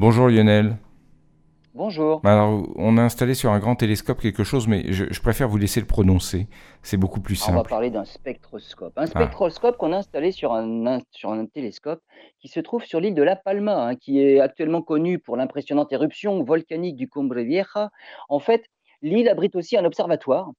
Bonjour Lionel. Bonjour. Alors, on a installé sur un grand télescope quelque chose, mais je, préfère vous laisser le prononcer. C'est beaucoup plus simple. On va parler d'un spectroscope. Un ah. spectroscope qu'on a installé sur un, sur un télescope qui se trouve sur l'île de La Palma, hein, qui est actuellement connue pour l'impressionnante éruption volcanique du Cumbre Vieja. En fait, l'île abrite aussi un observatoire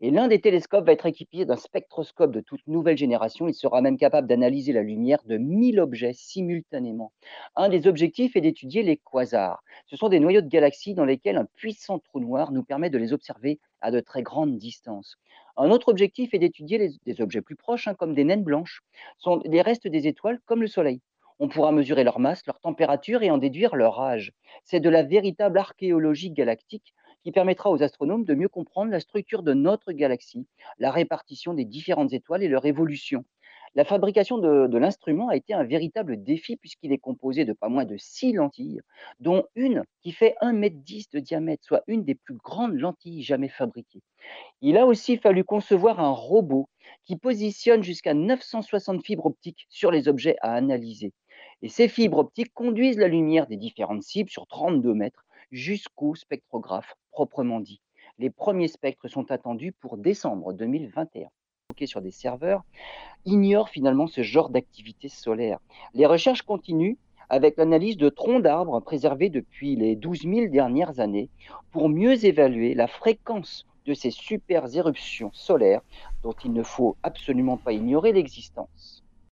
et l'un des télescopes va être équipé d'un spectroscope de toute nouvelle génération. Il sera même capable d'analyser la lumière de 1000 objets simultanément. Un des objectifs est d'étudier les quasars. Ce sont des noyaux de galaxies dans lesquels un puissant trou noir nous permet de les observer à de très grandes distances. Un autre objectif est d'étudier des objets plus proches, hein, comme des naines blanches. Ce sont les restes des étoiles comme le Soleil. On pourra mesurer leur masse, leur température et en déduire leur âge. C'est de la véritable archéologie galactique qui permettra aux astronomes de mieux comprendre la structure de notre galaxie, la répartition des différentes étoiles et leur évolution. La fabrication de, l'instrument a été un véritable défi puisqu'il est composé de pas moins de six lentilles, dont une qui fait 1,10 m de diamètre, soit une des plus grandes lentilles jamais fabriquées. Il a aussi fallu concevoir un robot qui positionne jusqu'à 960 fibres optiques sur les objets à analyser. Et ces fibres optiques conduisent la lumière des différentes cibles sur 32 mètres jusqu'au spectrographe proprement dit. Les premiers spectres sont attendus pour décembre 2021 sur des serveurs, ignorent finalement ce genre d'activité solaire. Les recherches continuent avec l'analyse de troncs d'arbres préservés depuis les 12 000 dernières années pour mieux évaluer la fréquence de ces super éruptions solaires dont il ne faut absolument pas ignorer l'existence.